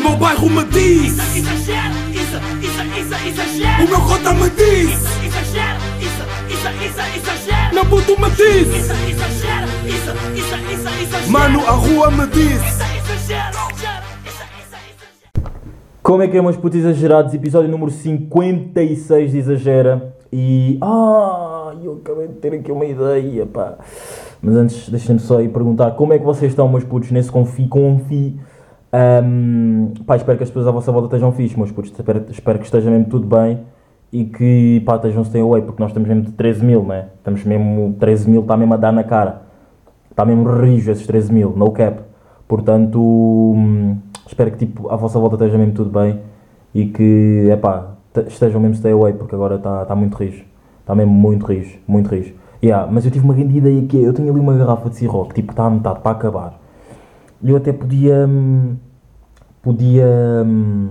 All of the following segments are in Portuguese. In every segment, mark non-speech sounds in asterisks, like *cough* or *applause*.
meu bairro me diz Isso, exagero, isso, isso, isso, exagero. O meu cota me diz Isso, exagero, isso, isso, isso, exagero. Meu puto me diz Isso, exagero, isso, isso, isso, exagero. Mano, a rua me diz Isso, exagero. Como é que é, meus putos exagerados? Episódio número 56 de Exagera. E. Ah, eu acabei de ter aqui uma ideia, pá. Mas antes, deixem-me só aí perguntar como é que vocês estão, meus putos, nesse confi, confi. Ahm, pá, espero que as pessoas à vossa volta estejam fixe, meus putos. Espero, espero que esteja mesmo tudo bem e que, pá, estejam stay away, porque nós estamos mesmo de 13 mil, né? Estamos mesmo. 13 mil está mesmo a dar na cara. Está mesmo rijo esses 13 mil, no cap. Portanto, hum, espero que tipo, à vossa volta esteja mesmo tudo bem e que, epá, te- estejam mesmo stay away, porque agora está tá muito rijo. Está mesmo muito rijo, muito rijo. Yeah, mas eu tive uma grande ideia que é, eu tenho ali uma garrafa de Ciroc, tipo, está a metade para acabar. Eu até podia, hum, podia hum,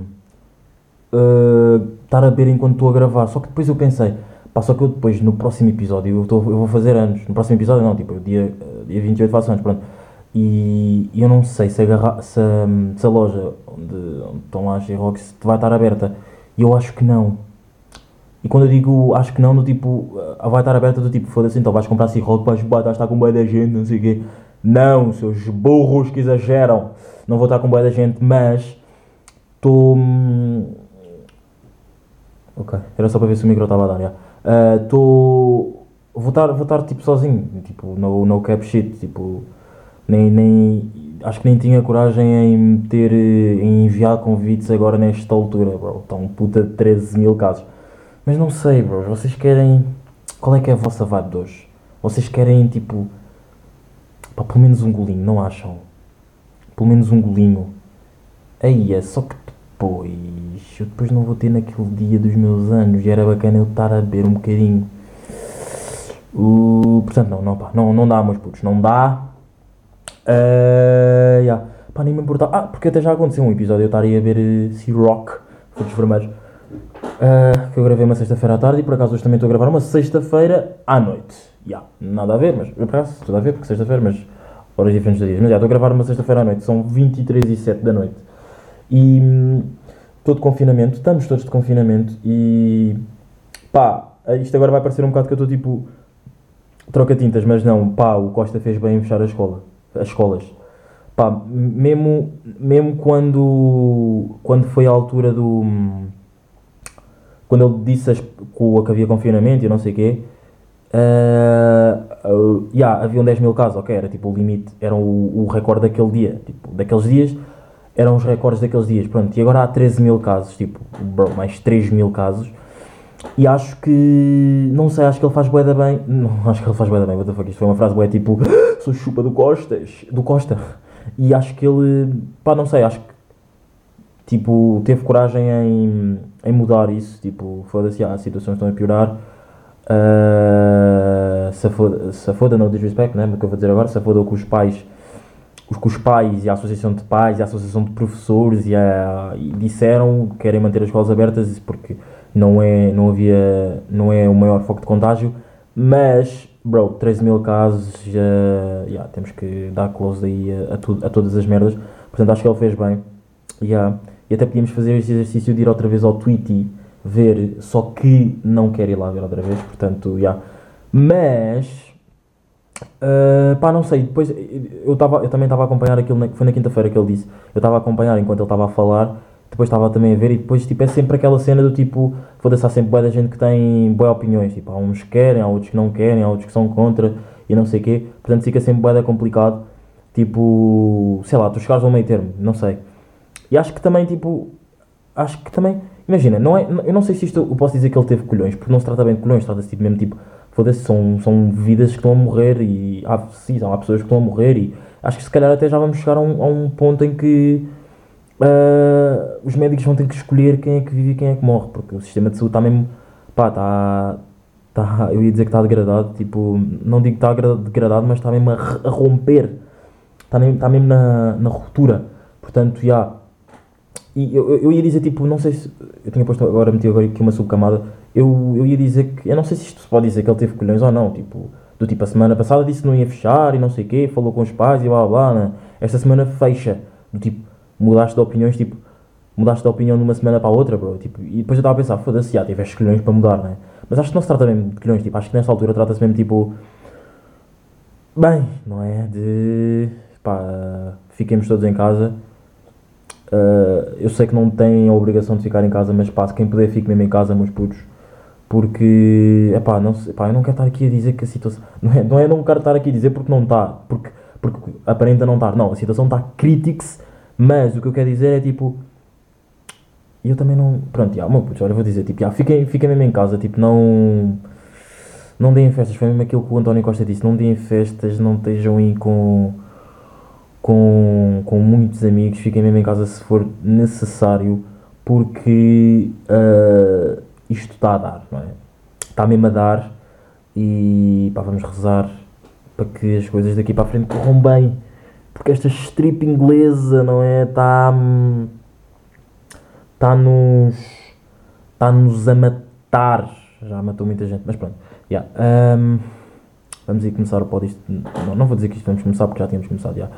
uh, estar a beber enquanto estou a gravar, só que depois eu pensei, pá, só que eu depois, no próximo episódio, eu, tô- eu vou fazer anos, no próximo episódio não, tipo, dia, uh, dia 28 faço anos, pronto. E eu não sei se a, garra- se a, loja onde, onde estão lá as Xerox vai estar aberta. E eu acho que não. E quando eu digo acho que não, no tipo, ah, vai estar aberta do tipo, foda-se, então vais comprar Ciroc, vais estar com boa da gente, não sei o quê. Não, seus burros que exageram. Não vou estar com boa da gente, mas estou. hum, Ok, era só para ver se o micro estava a dar, já. Estou. estar, vou estar tipo sozinho, tipo, no, no cap shit, tipo. Nem, nem. Acho que nem tinha coragem em meter. eh, em enviar convites agora nesta altura, bro. Estão puta de 13 mil casos. Mas não sei, bro. Vocês querem. Qual é que é a vossa vibe de hoje? Vocês querem tipo. Pá, pelo menos um golinho, não acham? Pelo menos um golinho. Aí é só que depois. Eu depois não vou ter naquele dia dos meus anos e era bacana eu estar a beber um bocadinho. Uh, portanto, não, não, pá, não, não dá, meus putos, não dá. Uh, yeah. Pá, nem me importava. Ah, porque até já aconteceu um episódio eu estar aí a ver uh, Rock, Frutos Vermelhos. Uh, que eu gravei uma sexta-feira à tarde e por acaso hoje também estou a gravar uma sexta-feira à noite. Yeah, nada a ver, mas por acaso tudo a ver porque sexta-feira, mas horas diferentes de dias. Mas já estou a gravar uma sexta-feira à noite, são 23 e 7 da noite. E hum, estou de confinamento, estamos todos de confinamento e pá, isto agora vai parecer um bocado que eu estou tipo troca tintas, mas não, pá, o Costa fez bem em fechar a escola, as escolas. Pá, mesmo, mesmo quando, quando foi a altura do. Quando ele disse as, que havia confinamento e não sei o quê, ah, ah, yeah, haviam 10 mil casos, ok, era tipo o limite, era o, o recorde daquele dia, tipo, daqueles dias, eram os recordes daqueles dias, pronto, e agora há 13 mil casos, tipo, bro, mais 3 mil casos, e acho que, não sei, acho que ele faz bué da bem, *laughs* não, acho que ele faz bué da bem, what the fuck, isto foi uma frase bué tipo, sou chupa do Costas, do Costa, e acho que ele, pá, não sei, acho que, tipo, teve coragem em, em mudar isso, tipo, foda-se, ah, as situações estão a piorar, Uh, se, foda, se foda, no disrespect, né? O que eu vou dizer agora, se foda com os pais, os, com os pais e a associação de pais e a associação de professores e, a, e disseram que querem manter as escolas abertas porque não é, não havia, não é o maior foco de contágio, mas, bro, 13 mil casos, já, temos que dar close aí a, a, tudo, a todas as merdas, portanto acho que ele fez bem, yeah. e até podíamos fazer esse exercício de ir outra vez ao Tweety, ver, só que não quero ir lá ver outra vez, portanto, já. Mas, uh, pá, não sei, depois eu, tava, eu também estava a acompanhar aquilo, na, foi na quinta-feira que ele disse, eu estava a acompanhar enquanto ele estava a falar, depois estava também a ver e depois, tipo, é sempre aquela cena do tipo, foda-se, há sempre boa da gente que tem boas opiniões, tipo, há uns que querem, há outros que não querem, há outros que são contra e não sei o quê, portanto fica sempre boa complicado, tipo, sei lá, tu chegares ao meio termo, não sei. E acho que também, tipo, acho que também, imagina, não é, eu não sei se isto eu posso dizer que ele teve colhões, porque não se trata bem de colhões, trata-se tipo, mesmo tipo, foda-se, são, são vidas que estão a morrer e há, sim, há pessoas que estão a morrer e acho que se calhar até já vamos chegar a um, a um ponto em que ah, os médicos vão ter que escolher quem é que vive e quem é que morre, porque o sistema de saúde está mesmo, pá, está, está, eu ia dizer que está degradado, tipo, não digo que está gra- degradado, mas está mesmo a, a romper, está mesmo, está mesmo na, na ruptura, portanto, já, e eu, eu- ia dizer, tipo, não sei se. Eu tinha posto agora, meti agora aqui uma subcamada. Eu, eu ia dizer que. Eu não sei se isto se pode dizer que ele teve colhões ou não. Tipo, do tipo, a semana passada disse que não ia fechar e não sei o quê, falou com os pais e blá blá. Né? Esta semana fecha. Do tipo, mudaste de opiniões, tipo, mudaste de opinião de uma semana para a outra, bro. Tipo, e depois eu estava a pensar, foda-se, já tiveste colhões para mudar, né? Mas acho que não se trata mesmo de colhões, tipo, acho que nesta altura trata-se mesmo tipo. Bem, não é? De. pá, fiquemos todos em casa. Uh, eu sei que não têm a obrigação de ficar em casa, mas pá, quem puder fique mesmo em casa, meus putos. Porque, epá, não, epá, eu não quero estar aqui a dizer que a situação. *laughs* Não é, não é não quero estar aqui a dizer porque não está, porque, porque aparenta não estar. Não, a situação está crítica mas o que eu quero dizer é tipo. E eu também não. Pronto, já, meu puto, olha, vou dizer, tipo, já, fiquem, fiquem mesmo em casa, tipo, não. Não deem festas, foi mesmo aquilo que o António Costa disse, não deem festas, não estejam aí com. Com, com muitos amigos, fiquem mesmo em casa se for necessário, porque ah, isto está a dar, não é? Está mesmo a dar e pá, vamos rezar para que as coisas daqui para a frente corram bem, porque esta strip inglesa, não é? Está. Está nos. Está-nos a matar. Já matou muita gente, mas pronto. Yeah. ahm, vamos aí começar o pod. Não, não vou dizer que isto vamos começar porque já tínhamos começado. já.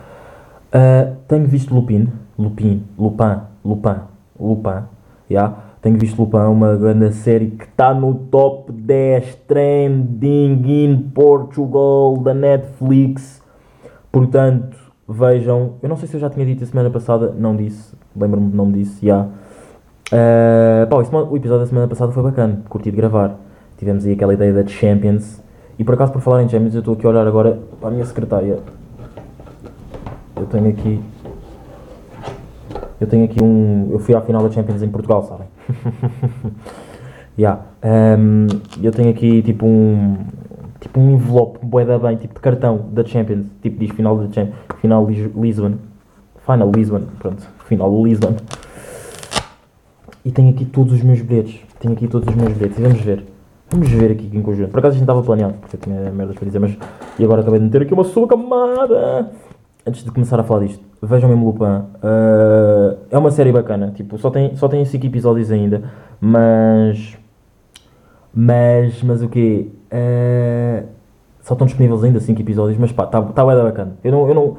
Ah, tenho visto Lupin, Lupin, Lupin, Lupin, Lupin, yeah. Tenho visto Lupin, uma grande série que está no top 10 trending in Portugal da Netflix. Portanto, vejam. Eu não sei se eu já tinha dito a semana passada, não disse, lembro-me não me disse, já. Ah, esse mo- o episódio da semana passada foi bacana, curti de gravar. Tivemos aí aquela ideia da Champions. E por acaso, por falar em Champions, eu estou aqui a olhar agora para a minha secretária. Eu tenho aqui. Eu tenho aqui um. Eu fui à final da Champions em Portugal, sabem? *laughs* yeah. Um, eu tenho aqui tipo um. Tipo um envelope, bué da bem, tipo de cartão da Champions. Tipo diz final da Champions. Final Lis- Lisbon. Final Lisbon. Pronto. Final Lisbon. E tenho aqui todos os meus bilhetes. Tenho aqui todos os meus bilhetes. E vamos ver. Vamos ver aqui em conjunto. Por acaso isto não estava planeado, porque eu tinha merdas para dizer, mas. E agora acabei de meter aqui uma sua camada. Antes de começar a falar disto, vejam mesmo Lupin. Ah, é uma série bacana. Tipo, só tem, só tem 5 episódios ainda. Mas. Mas. Mas o quê? Ah, só estão disponíveis ainda 5 episódios, mas pá, está tá bué da bacana. Eu não, eu, não,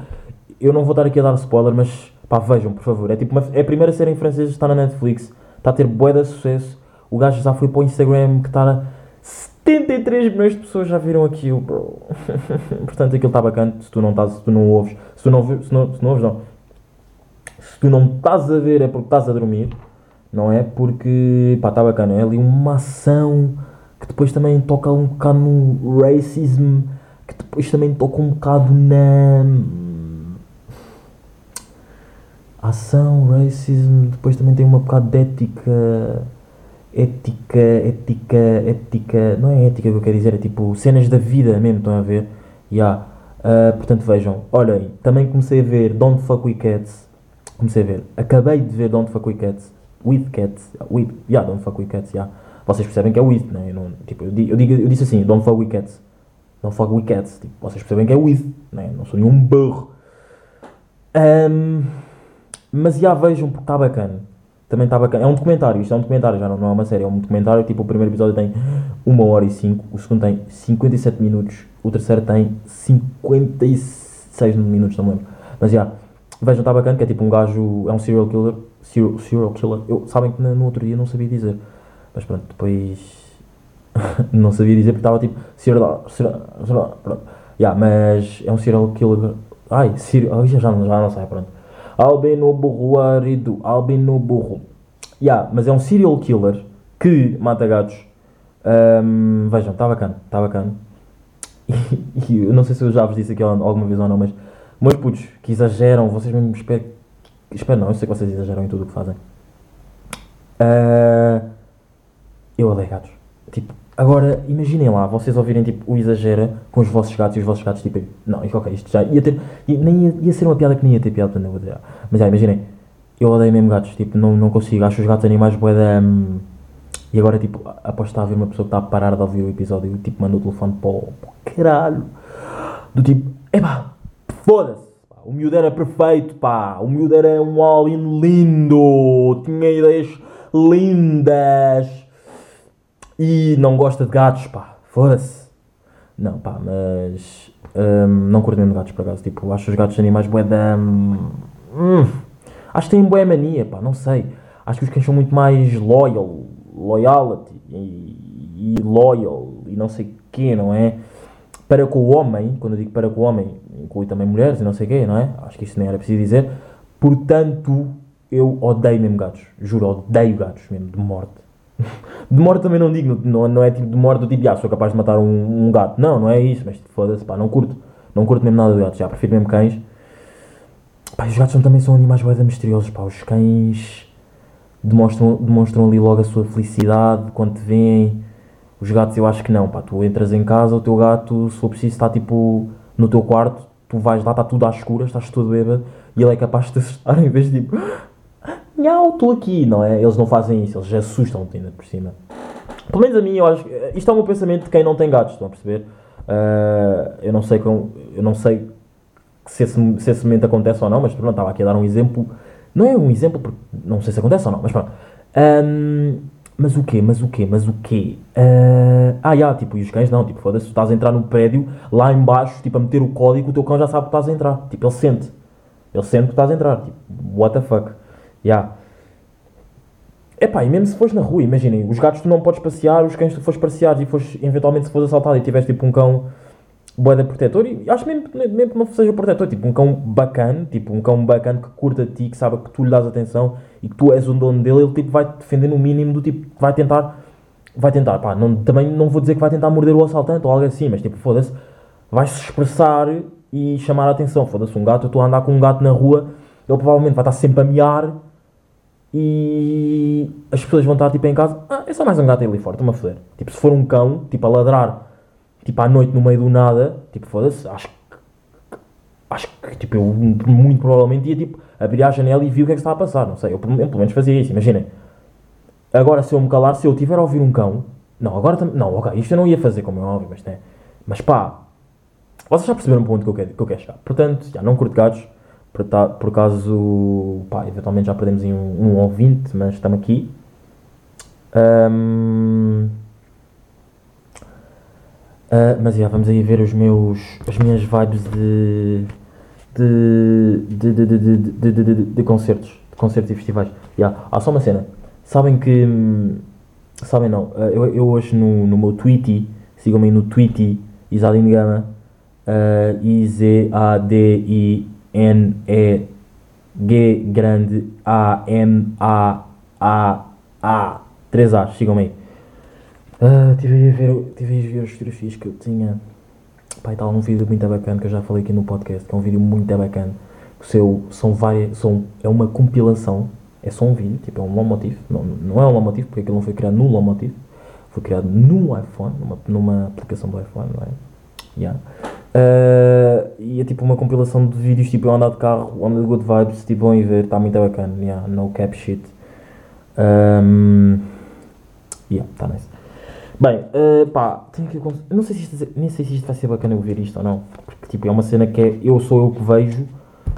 eu não vou estar aqui a dar spoiler, mas pá, vejam, por favor. É tipo uma, é a primeira série em francês, está na Netflix, está a ter bué de sucesso. O gajo já foi para o Instagram que está 73 milhões de pessoas já viram aquilo, bro. *laughs* Portanto, aquilo está bacana. Se tu não estás, se tu não ouves, se tu não, se não, se não ouves, não. Se tu não estás a ver é porque estás a dormir, não é? Porque, pá, está bacana. É ali uma ação que depois também toca um bocado no racism, que depois também toca um bocado na. Ação, racism, depois também tem uma bocado de ética. Ética, ética, ética. Não é ética que eu quero dizer, é tipo cenas da vida mesmo, estão a ver? Yeah. Ah, portanto, vejam, olhem, também comecei a ver Don't Fuck With Cats. Comecei a ver, acabei de ver Don't Fuck With Cats. With Cats, with, yeah, Don't Fuck With Cats, yeah. Vocês percebem que é with, né? Eu, não, tipo, eu, di- eu, digo, eu disse assim, Don't Fuck With Cats. Don't Fuck With Cats, tipo, vocês percebem que é with, né? Não sou nenhum burro. Ahm, mas já vejam porque está bacana. Também está bacana. É um documentário, isto é um documentário, já não, não é uma série, é um documentário. Tipo, o primeiro episódio tem 1 hora e 5, o segundo tem 57 minutos, o terceiro tem 56 minutos, não me lembro. Mas já, vejam, está bacana, que é tipo um gajo, é um serial killer. Serial, serial killer. Eu, sabem que no outro dia não sabia dizer. Mas pronto, depois. *laughs* não sabia dizer porque estava tipo. Serial. serial, serial pronto. Yeah, mas é um serial killer. Ai, serial. já, já, já não sei, pronto. Albino burro arido. Albino burro. Yeah, mas é um serial killer que mata gatos. Ahm, vejam, está bacana, está bacana. E, *laughs* e eu não sei se eu já vos disse aqui alguma vez ou não, mas meus putos que exageram, vocês mesmo espero, espero não, eu sei que vocês exageram em tudo o que fazem. Ah, eu odeio gatos. Tipo, agora imaginem lá, vocês ouvirem tipo o exagera com os vossos gatos e os vossos gatos tipo, não, isto, ok, isto já ia ter, ia, nem ia, ia ser uma piada que nem ia ter piada, eu vou dizer. Mas já, imaginem, eu odeio mesmo gatos, tipo, não, não consigo, acho os gatos animais bué da, hum, e agora, tipo, após a ver uma pessoa que está a parar de ouvir o episódio, tipo, manda o telefone para o, caralho. Do tipo, epá, foda-se. O miúdo era perfeito, pá. O miúdo era um all-in lindo. Tinha ideias lindas. E não gosta de gatos, pá. Foda-se. Não, pá, mas... hum, não curto mesmo gatos, por acaso. Tipo, acho os gatos animais bué da... hum, acho que têm bué mania, pá. Não sei. acho que os cães são muito mais loyal, loyalty e, e loyal e não sei quê, não é? Para com o homem, quando eu digo para com o homem, inclui também mulheres e não sei quê, não é? Acho que isso nem era preciso dizer. Portanto, eu odeio mesmo gatos. Juro, odeio gatos mesmo, de morte. *laughs* De morte também não digo, não, não é tipo de morte do tipo, ah, sou capaz de matar um, um gato. Não, não é isso, mas foda-se, pá, não curto. Não curto mesmo nada de gatos, já prefiro mesmo cães. Pá, os gatos também são animais bué misteriosos, pá, os cães demonstram, demonstram ali logo a sua felicidade quando te veem. Os gatos eu acho que não, pá, tu entras em casa, o teu gato, se for preciso, está tipo no teu quarto, tu vais lá, está tudo às escuras, estás todo bêbado, e ele é capaz de te assustar *laughs* em vez de tipo, Nhau, estou aqui, não é? Eles não fazem isso, eles assustam-te ainda por cima. Pelo menos a mim, eu acho que isto é meu pensamento de quem não tem gatos, estão a perceber? Uh, eu não sei com, eu não sei se esse, se esse momento acontece ou não, mas pronto, estava aqui a dar um exemplo. Não é um exemplo, porque não sei se acontece ou não, mas pronto. Um, mas o quê? Mas o quê? Mas o quê? Uh, ah, já, tipo, e os cães não, tipo, foda-se, estás a entrar no prédio, lá embaixo, tipo, a meter o código, o teu cão já sabe que estás a entrar. Tipo, ele sente. Ele sente que estás a entrar. Tipo, what the fuck. Yeah. Epá, e mesmo se fores na rua, imaginem, os gatos tu não podes passear, os cães tu fores passear e fores, eventualmente se fores assaltado e tiveres tipo um cão boeda protetor, e acho mesmo, mesmo que não seja protetor, tipo um cão bacana, tipo um cão bacana que curta ti, que sabe que tu lhe dás atenção e que tu és o dono dele, ele tipo vai te defender no mínimo do tipo, vai tentar, vai tentar, pá, não, também não vou dizer que vai tentar morder o assaltante ou algo assim, mas tipo, foda-se, vai-se expressar e chamar a atenção, foda-se, um gato, eu estou a andar com um gato na rua, ele provavelmente vai estar sempre a miar e as pessoas vão estar tipo em casa, ah, é só mais um gato ali fora, estou-me a foder. Tipo, se for um cão, tipo a ladrar, tipo à noite no meio do nada, tipo, foda-se, acho que. Acho que, tipo, eu muito provavelmente ia, tipo, abrir a janela e vi o que é que estava a passar, não sei, eu pelo menos fazia isso, imaginem. Agora, se eu me calar, se eu tiver a ouvir um cão, não, agora também, não, ok, isto eu não ia fazer como é óbvio, mas, né, mas pá, vocês já perceberam o ponto que eu quero, que eu quero chegar. Portanto, já não curto gatos, por, ta, por acaso, pá, eventualmente já perdemos em um, um ouvinte, mas estamos aqui. Um, uh, mas já, vamos aí ver os meus, as minhas vibes de, de, de, de, de, de, de, de, de concertos, de concertos e festivais. Yeah. Há só uma cena. Sabem que. Sabem não, eu, eu hoje no, no meu Tweety, sigam-me no Tweety, Isadine Gama, uh, I-Z-A-D-I N E G grande A M A A A 3 A, sigam-me aí. Uh, tive, a ver, tive a ver as fotografias que eu tinha. Pai, está um vídeo muito bacana que eu já falei aqui no podcast, que é um vídeo muito bacana. O seu, são várias, são, é uma compilação, é só um vídeo, tipo, é um long motif. Não, não é um long motif porque aquilo não foi criado no long motif, foi criado no iPhone, numa, numa aplicação do iPhone, não é? Yeah. Uh, e é tipo uma compilação de vídeos, tipo eu andar de carro, ando de good vibes, tipo vão ver, está muito bacana, yeah, no cap shit. Um, yeah, está nice. Bem, uh, pá, tenho que. Não sei se isto, nem sei se isto vai ser bacana eu ver isto ou não, porque tipo é uma cena que é eu sou eu que vejo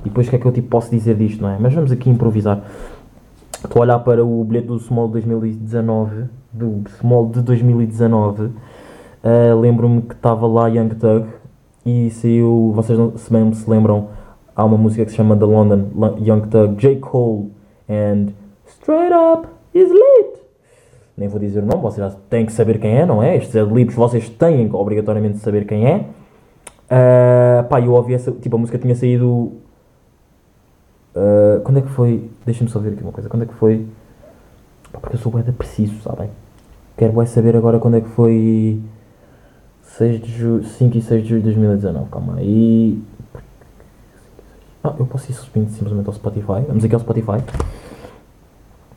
e depois o que é que eu tipo, posso dizer disto, não é? Mas vamos aqui improvisar. Estou a olhar para o bilhete do Small 2019, do Small de 2019. Uh, Lembro-me que estava lá Young Thug e saiu, vocês não, se se lembram, há uma música que se chama The London, Young Thug, J. Cole and Straight Up is Lit. Nem vou dizer o nome, vocês já têm que saber quem é, não é? Estes adlibs vocês têm obrigatoriamente saber quem é. Uh, pá, eu ouvi essa, tipo, a música tinha saído... Uh, quando é que foi? Deixa-me só ver aqui uma coisa. Quando é que foi? Porque eu sou bué preciso, sabem? Quero saber agora quando é que foi 6 de julho, 5 e 6 de julho de 2019, calma aí. Ah, eu posso ir subindo simplesmente ao Spotify. Vamos aqui ao Spotify.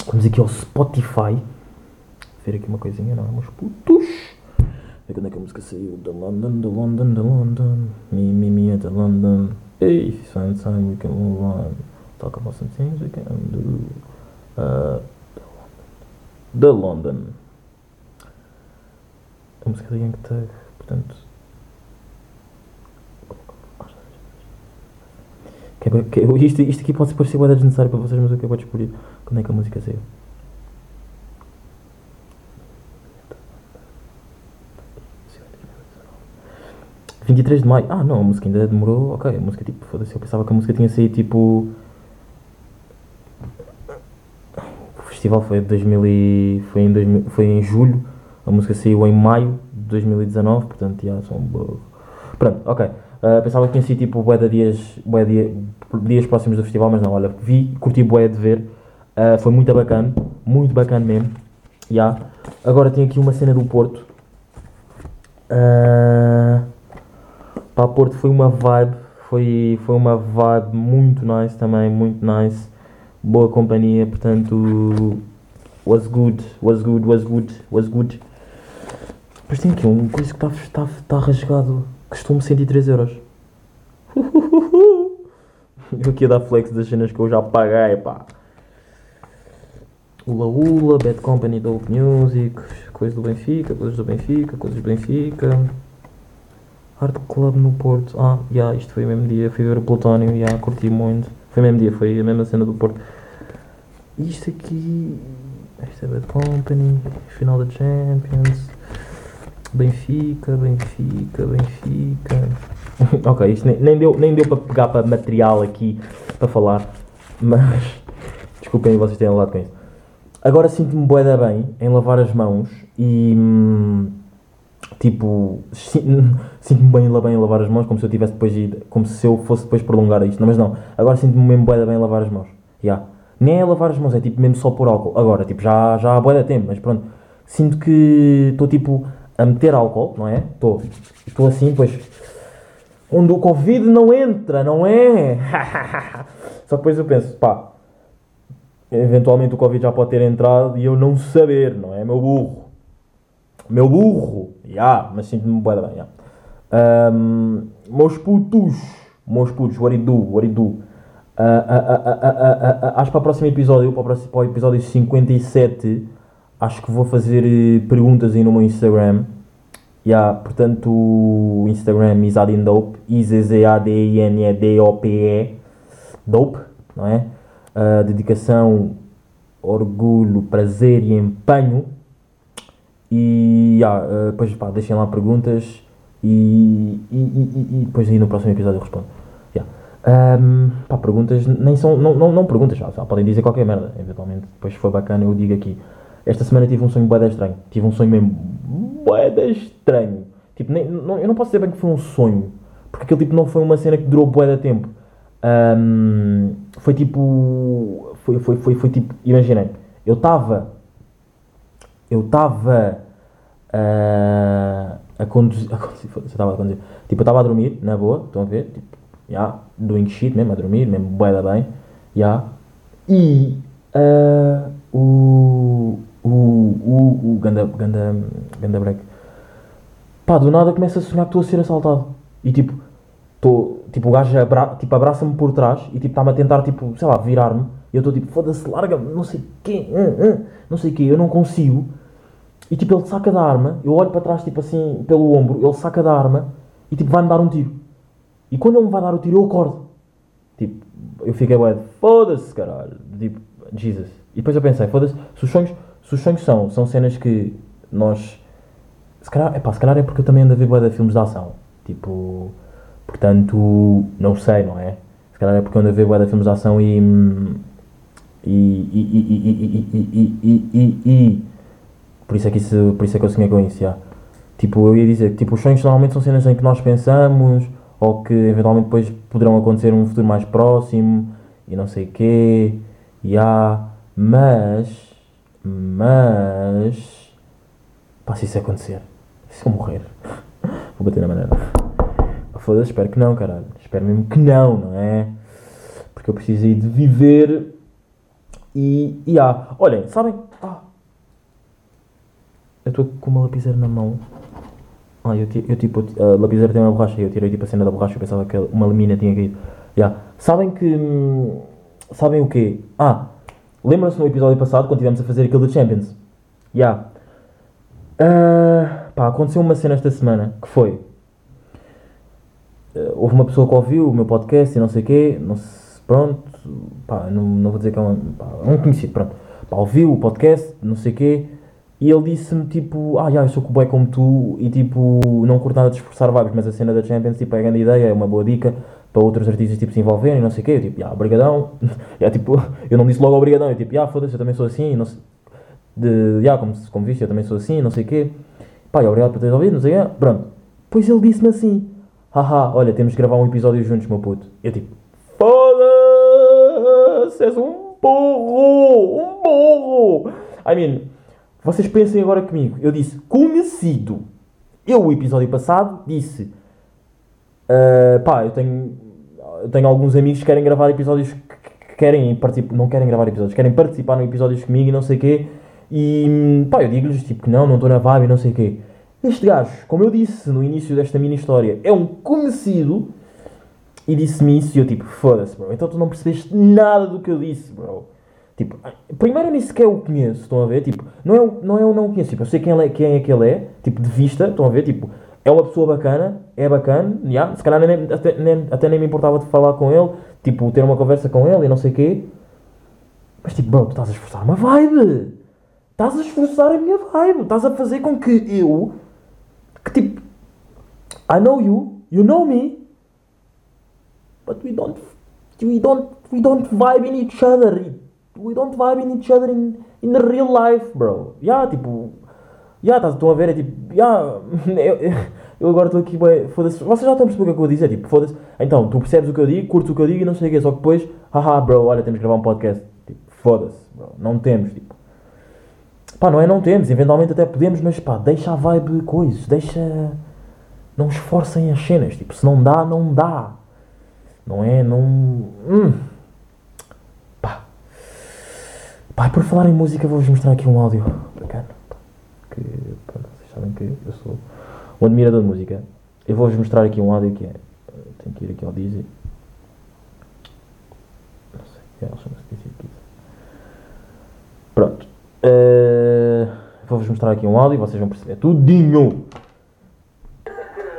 Vamos aqui ao Spotify. Ver aqui uma coisinha, não, meus putos. Ver quando é que a música saiu. The London, The London, The London. Me, me, me at the London. Hey, sometime we can move on. Talk about some things we can do. Uh, the London. A música da Young Thug. Portanto, que, é que, isto, isto aqui pode parecer bem desnecessário para vocês, mas eu acabo de descobrir quando é que a música saiu. Vinte e três de maio. Ah, não, a música ainda demorou. Ok, a música tipo, foda-se, eu pensava que a música tinha saído tipo. festival foi, de 2000 e, foi, em 2000 foi em julho, a música saiu em maio 2019, portanto, já são. Pronto, ok. Uh, pensava que tinha sido tipo bué de dias, bué dia, dias próximos do festival, mas não, olha, vi, curti bué de ver, Uh, foi muito bacana, muito bacana mesmo. já Agora tem aqui uma cena do Porto. Uh, para Porto foi uma vibe, foi, foi uma vibe muito nice também, muito nice. Boa companhia, portanto, was good, was good, was good, was good. Depois tem aqui um coisa que está tá, tá rasgado, custou-me 103 euros. *laughs* Eu aqui a dar flex das cenas que eu já paguei, pá. Ula Ula, Bad Company, Dope Music, coisas do Benfica, coisas do Benfica, coisas do Benfica. Art Club no Porto. Ah, já, yeah, isto foi o mesmo dia, fui ver o Plutónio, já, yeah, curti muito. Foi o mesmo dia, foi a mesma cena do Porto. Isto aqui. Isto é Bad Company, final da Champions. Benfica, Benfica, Benfica. *laughs* ok, isto nem, nem, deu, nem deu para pegar para material aqui para falar, mas *laughs* desculpem vocês terem lado com isso. Agora sinto-me boeda bem em lavar as mãos e hum, tipo si- *laughs* sinto-me bem, bem em lavar as mãos como se eu tivesse depois ido, como se eu fosse depois prolongar isto, não, mas não, agora sinto-me mesmo boeda bem em lavar as mãos. Yeah. Nem é lavar as mãos, é tipo mesmo só por álcool. Agora, tipo, já, já há boeda tempo, mas pronto. Sinto que estou tipo a meter álcool, não é? Estou estou assim, pois onde o Covid não entra, não é? *laughs* Só que depois eu penso, pá, eventualmente o Covid já pode ter entrado e eu não saber, não é? Meu burro. Meu burro. Ya, mas sinto-me da bem, ya. Ahm, meus putos. Meus putos, what do, what do. Ah, ah, ah, acho que para o próximo episódio, para o episódio 57, acho que vou fazer eh, perguntas aí no meu Instagram. Yeah, portanto, o Instagram Isadin Dope, I-Z-Z-A-D-I-N-E-D-O-P-E, Dope, não é? Uh, dedicação, orgulho, prazer e empenho. E yeah, uh, depois pá, deixem lá perguntas e, e, e, e depois aí no próximo episódio eu respondo. Yeah. Um, pá, perguntas nem são, não, não, não perguntas, já, só podem dizer qualquer merda, eventualmente. Depois se for bacana eu digo aqui. Esta semana tive um sonho bué estranho. Tive um sonho mesmo bué estranho. Tipo, nem, não, eu não posso dizer bem que foi um sonho. Porque aquele tipo não foi uma cena que durou de tempo. Ahm, foi tipo... Foi, foi, foi, foi tipo... Imaginem. Eu estava... Eu estava... a conduzir... *laughs* A conduzir foda-se, eu estava a conduzir. Tipo, eu estava a dormir, na boa. Estão a ver? Tipo, já. Yeah, doing shit mesmo, a dormir. Mesmo bué da bem. Já. Yeah. E... ah, o... O... O... O... Ganda... Ganda... Ganda break. Pá, do nada começo a sonhar que estou a ser assaltado. E tipo, estou, tipo, o gajo abra, tipo, abraça-me por trás e tipo, está-me a tentar, tipo, sei lá, virar-me. E eu estou tipo, foda-se, larga-me, não sei quê, não sei quê, eu não consigo. E tipo, ele saca da arma, eu olho para trás, tipo assim, pelo ombro, ele saca da arma e tipo, vai-me dar um tiro. E quando ele me vai dar o tiro, eu acordo. Tipo, eu fiquei, ué, foda-se, caralho. Tipo, Jesus. E depois eu pensei, foda-se, se os sonhos, se os sonhos são, são cenas que nós se calhar, epá, se calhar é porque eu também ando a ver bué de filmes de ação. Tipo, portanto, não sei, não é? Se calhar é porque eu ando a ver bué de filmes de ação e. E. E. E. E. E. E. E. e, e por isso é que isso, por isso é que eu sonhei com isso, já. Tipo, eu ia dizer que tipo, os sonhos normalmente são cenas em que nós pensamos ou que eventualmente depois poderão acontecer num futuro mais próximo e não sei o quê. Já, mas. Mas. Pá, se isso acontecer, se eu morrer, *laughs* vou bater na maneira. Foda-se, espero que não, caralho. Espero mesmo que não, não é? Porque eu preciso aí de viver e. e há. Olhem, sabem? Ah, eu estou com uma lapiseira na mão. Ah, eu, eu tipo, a lapiseira tem uma borracha eu tirei tipo a cena da borracha e pensava que uma lamina tinha caído. Yeah. Sabem que. hum, Sabem o quê? Ah, lembram-se no episódio passado quando estivemos a fazer aquilo do Champions? Yeah. Ah, pá, aconteceu uma cena esta semana que foi. eh, houve uma pessoa que ouviu o meu podcast e não sei o quê, não se, pronto, pá, não, não vou dizer que é um, pá, é um conhecido, pronto, pá, ouviu o podcast, não sei o quê, e ele disse-me tipo, ah, já, eu sou bué como tu, e tipo, não curto nada de esforçar vibes, mas a cena da Champions, tipo, é grande ideia, é uma boa dica para outros artistas tipo, se envolverem, não sei o quê. Eu tipo, ah, obrigadão. *laughs* yeah, tipo, eu não disse logo obrigadão, eu tipo, ah, foda-se, eu também sou assim, não sei. De, yeah, como, como viste, eu também sou assim, não sei o quê. Pá, obrigado por teres ouvido, não sei o quê. Pronto. Depois ele disse-me assim, haha, olha, temos de gravar um episódio juntos, meu puto. Eu tipo, foda-se, és um burro, um burro. I mean, vocês pensem agora comigo. Eu disse, conhecido. Eu, o episódio passado, disse, Uh, pá, eu tenho, eu tenho alguns amigos que querem gravar episódios que que querem participar, não querem gravar episódios, querem participar em episódios comigo e não sei o quê. E pá, eu digo-lhes tipo que não, não estou na vibe e não sei o quê. Este gajo, como eu disse no início desta mini história, é um conhecido e disse-me isso e eu tipo, foda-se, bro, então tu não percebeste nada do que eu disse, bro. Tipo, primeiro eu nem sequer o conheço, estão a ver? Tipo, não é, o- não é eu não o conheço, tipo, eu sei quem, ele é, quem é que ele é, tipo, de vista, estão a ver? Tipo, é uma pessoa bacana, é bacana, yeah, se calhar nem, até, nem, até nem me importava de falar com ele, tipo, ter uma conversa com ele e não sei o quê. Mas tipo, bro, tu estás a esforçar uma vibe! Estás a esforçar a minha vibe! Estás a fazer com que eu, que tipo, I know you, you know me, but we don't we don't we don't vibe in each other we don't vibe in each other in, in real life bro yeah tipo yeah tá, estão a ver é tipo yeah *laughs* eu, eu- agora estou aqui bué, foda-se vocês já estão a perceber o que é que eu vou dizer tipo foda-se então tu percebes o que eu digo curtes o que eu digo e não sei o que só que depois haha bro olha temos que gravar um podcast tipo foda-se bro não temos tipo pá não é não temos eventualmente até podemos mas pá deixa a vibe coisas deixa não esforcem as cenas tipo se não dá não dá não é? Não. Hum. Pá. Pá, por falar em música, vou-vos mostrar aqui um áudio bacana. Que, pronto, vocês sabem que eu sou um admirador de música. Eu vou-vos mostrar aqui um áudio que é. Tenho que ir aqui ao Dizzy. Não sei, ele chama-se Dizzy Kids. Pronto. Eh, vou-vos mostrar aqui um áudio e vocês vão perceber tudinho.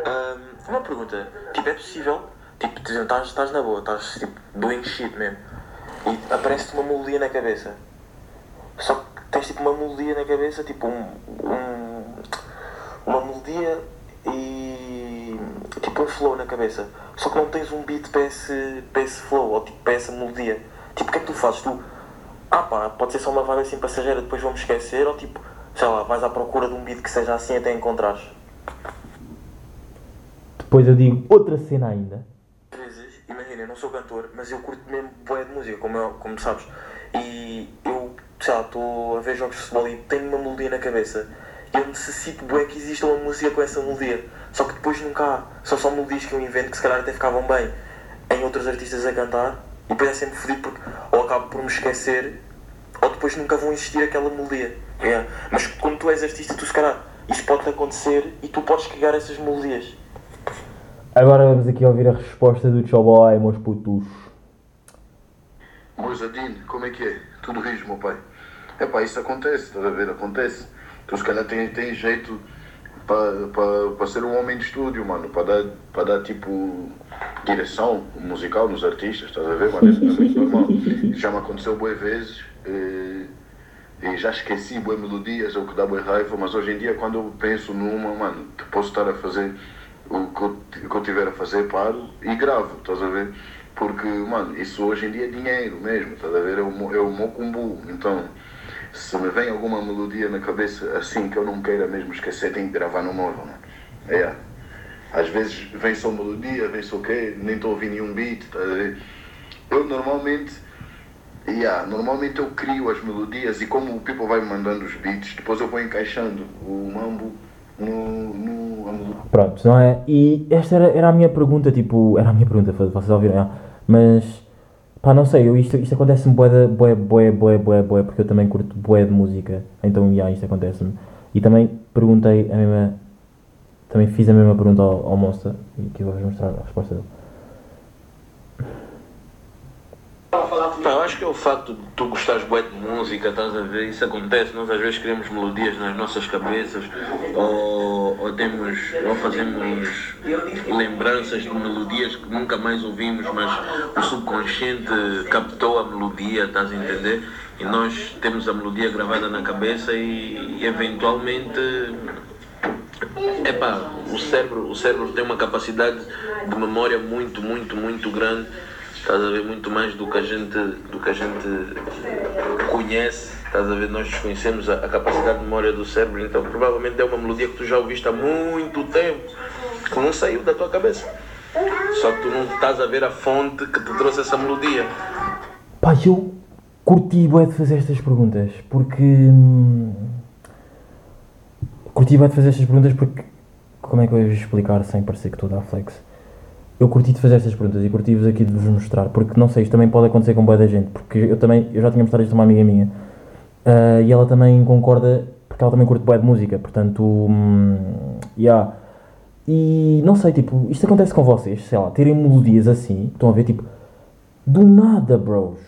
Ahm, uma pergunta, tipo, é possível, tipo, estás, na boa, estás tipo, doing shit mesmo, e aparece-te uma melodia na cabeça. Só que tens tipo uma melodia na cabeça, tipo um, um- melodia e tipo um flow na cabeça. Só que não tens um beat para esse, para esse flow, ou tipo para essa melodia. Tipo, o que é que tu fazes? Tu, ah pá, pode ser só uma vibe assim passageira, depois vamos esquecer, ou tipo, sei lá, vais à procura de um beat que seja assim até encontrares. Depois eu digo outra cena ainda. Imagina, eu não sou cantor, mas eu curto mesmo boé de música, como, eu, como sabes. E eu, sei lá, estou a ver jogos de futebol e tenho uma melodia na cabeça. Eu necessito bué que exista uma música com essa melodia. Só que depois nunca há. São só melodias que eu invento que se calhar até ficavam bem em outros artistas a cantar. E depois é sempre fodido porque ou acabo por me esquecer ou depois nunca vão existir aquela melodia. É. Mas quando tu és artista, tu se calhar isso pode acontecer e tu podes criar essas melodias. Agora vamos aqui ouvir a resposta do Choboy, meus putos. Moisadine, como é que é? Tudo rijo, meu pai. É pá, isso acontece, estás a ver? Acontece. Tu se calhar tem, tem jeito para ser um homem de estúdio, mano, para dar, pra dar tipo direção musical nos artistas, estás a ver, mano? Isso é muito normal. Já me aconteceu boas vezes eh, e já esqueci boas melodias, é o que dá boa raiva, mas hoje em dia quando eu penso numa, mano, que posso estar a fazer o que eu, que tiver a fazer, paro e gravo, estás a ver? Porque, mano, isso hoje em dia é dinheiro mesmo, estás a ver? É o, é o mocumbu. Então, se me vem alguma melodia na cabeça assim que eu não queira mesmo esquecer, tenho que gravar no móvel, mano. É. Às vezes vem só melodia, vem só o quê, nem estou a ouvir nenhum beat, ver? Eu normalmente, yeah, normalmente eu crio as melodias e como o people vai me mandando os beats, depois eu vou encaixando o mambo no, no. Pronto, não é? E esta era, era a minha pergunta, tipo, era a minha pergunta, vocês ouviram, ah, mas, pá, não sei, eu, isto, isto acontece-me bué, de- bué, bué, bué, bué, bué, porque eu também curto bué de música, então, já, isto acontece-me. E também perguntei a mesma, também fiz a mesma pergunta ao, ao e aqui vou-vos mostrar a resposta dele. Pá, eu acho que é o facto de tu gostares bué de música, estás a ver? Isso acontece, nós às vezes criamos melodias nas nossas cabeças ou, ou temos ou fazemos lembranças de melodias que nunca mais ouvimos, mas o subconsciente captou a melodia, estás a entender? E nós temos a melodia gravada na cabeça e, e eventualmente Epá, o cérebro, o cérebro tem uma capacidade de memória muito, muito, muito grande. Estás a ver muito mais do que a gente, do que a gente conhece. Estás a ver, nós desconhecemos a, a capacidade de memória do cérebro, então provavelmente é uma melodia que tu já ouviste há muito tempo, que não saiu da tua cabeça. Só que tu não estás a ver a fonte que te trouxe essa melodia. Pá, eu curti bué de fazer estas perguntas, porque... hum, Curti bué de fazer estas perguntas porque... Como é que eu ia explicar sem parecer que estou a dar flex? Eu curti de fazer estas perguntas e curti-vos aqui de vos mostrar, porque não sei, isto também pode acontecer com bué da gente, porque eu também, eu já tinha mostrado isto a uma amiga minha, ah, e ela também concorda, porque ela também curte bué de música, portanto, hum, yeah. E não sei, tipo, isto acontece com vocês, sei lá, terem melodias assim, estão a ver, tipo, do nada, bros.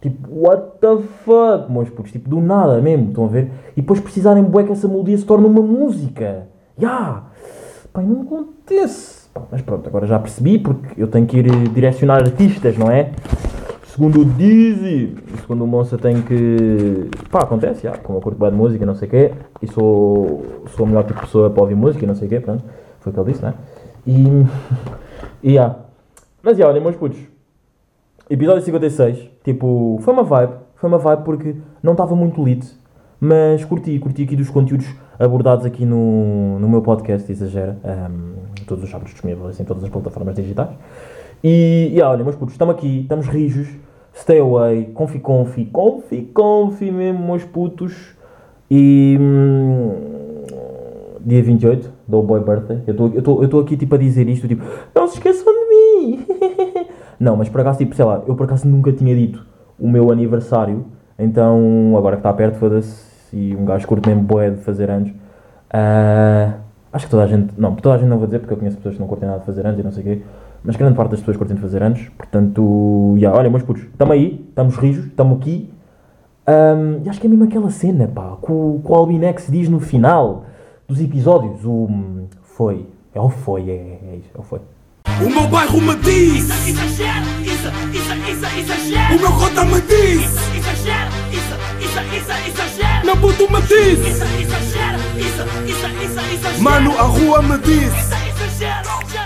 Tipo, what the fuck, meus putos, tipo, do nada mesmo, estão a ver? E depois precisarem bué que essa melodia se torne uma música. Ya! Pá, não acontece. Mas pronto, agora já percebi, porque eu tenho que ir eh, direcionar artistas, não é? Segundo o Dizzy, segundo o Monça tem que... Pá, acontece, já, como eu curto bué de música, não sei o quê, e sou, sou a melhor tipo de pessoa para ouvir música, não sei o quê, pronto, foi o que ele disse, não é? E... E, já. Mas, já, olhem, meus putos, Episódio 56, tipo, foi uma vibe, foi uma vibe porque não estava muito lit, mas curti, curti aqui dos conteúdos abordados aqui no, no meu podcast, exagera, um, todos os sábados disponíveis em todas as plataformas digitais. E, e olha, meus putos, estamos aqui, estamos rijos, stay away, confi confi, confi confi mesmo, meus putos. E hum, dia 28, do boy birthday, eu estou aqui tipo a dizer isto, tipo, não se esqueçam de mim! *laughs* Não, mas por acaso, tipo, sei lá, eu por acaso nunca tinha dito o meu aniversário, então agora que está perto, foda-se, e um gajo curto mesmo boé de fazer anos. ah, acho que toda a gente, não, toda a gente não vou dizer porque eu conheço pessoas que não curtem nada de fazer anos e não sei o quê, mas grande parte das pessoas curtem de fazer anos, portanto, já, olha, meus putos, estamos aí, estamos rijos, estamos aqui, Ahm, e acho que é mesmo aquela cena, pá, que o, que o Albinex diz no final dos episódios, o hum, foi, é o foi, é, é isso, é o foi. O meu bairro me diz, Exagero, isso, isso, isso, exagero. o meu cota me diz, Exagero, isso, isso, isso, exagero. Meu puto me diz, Isso, isso, isso, isso, exagero. mano, a rua me diz. Isso, exagero.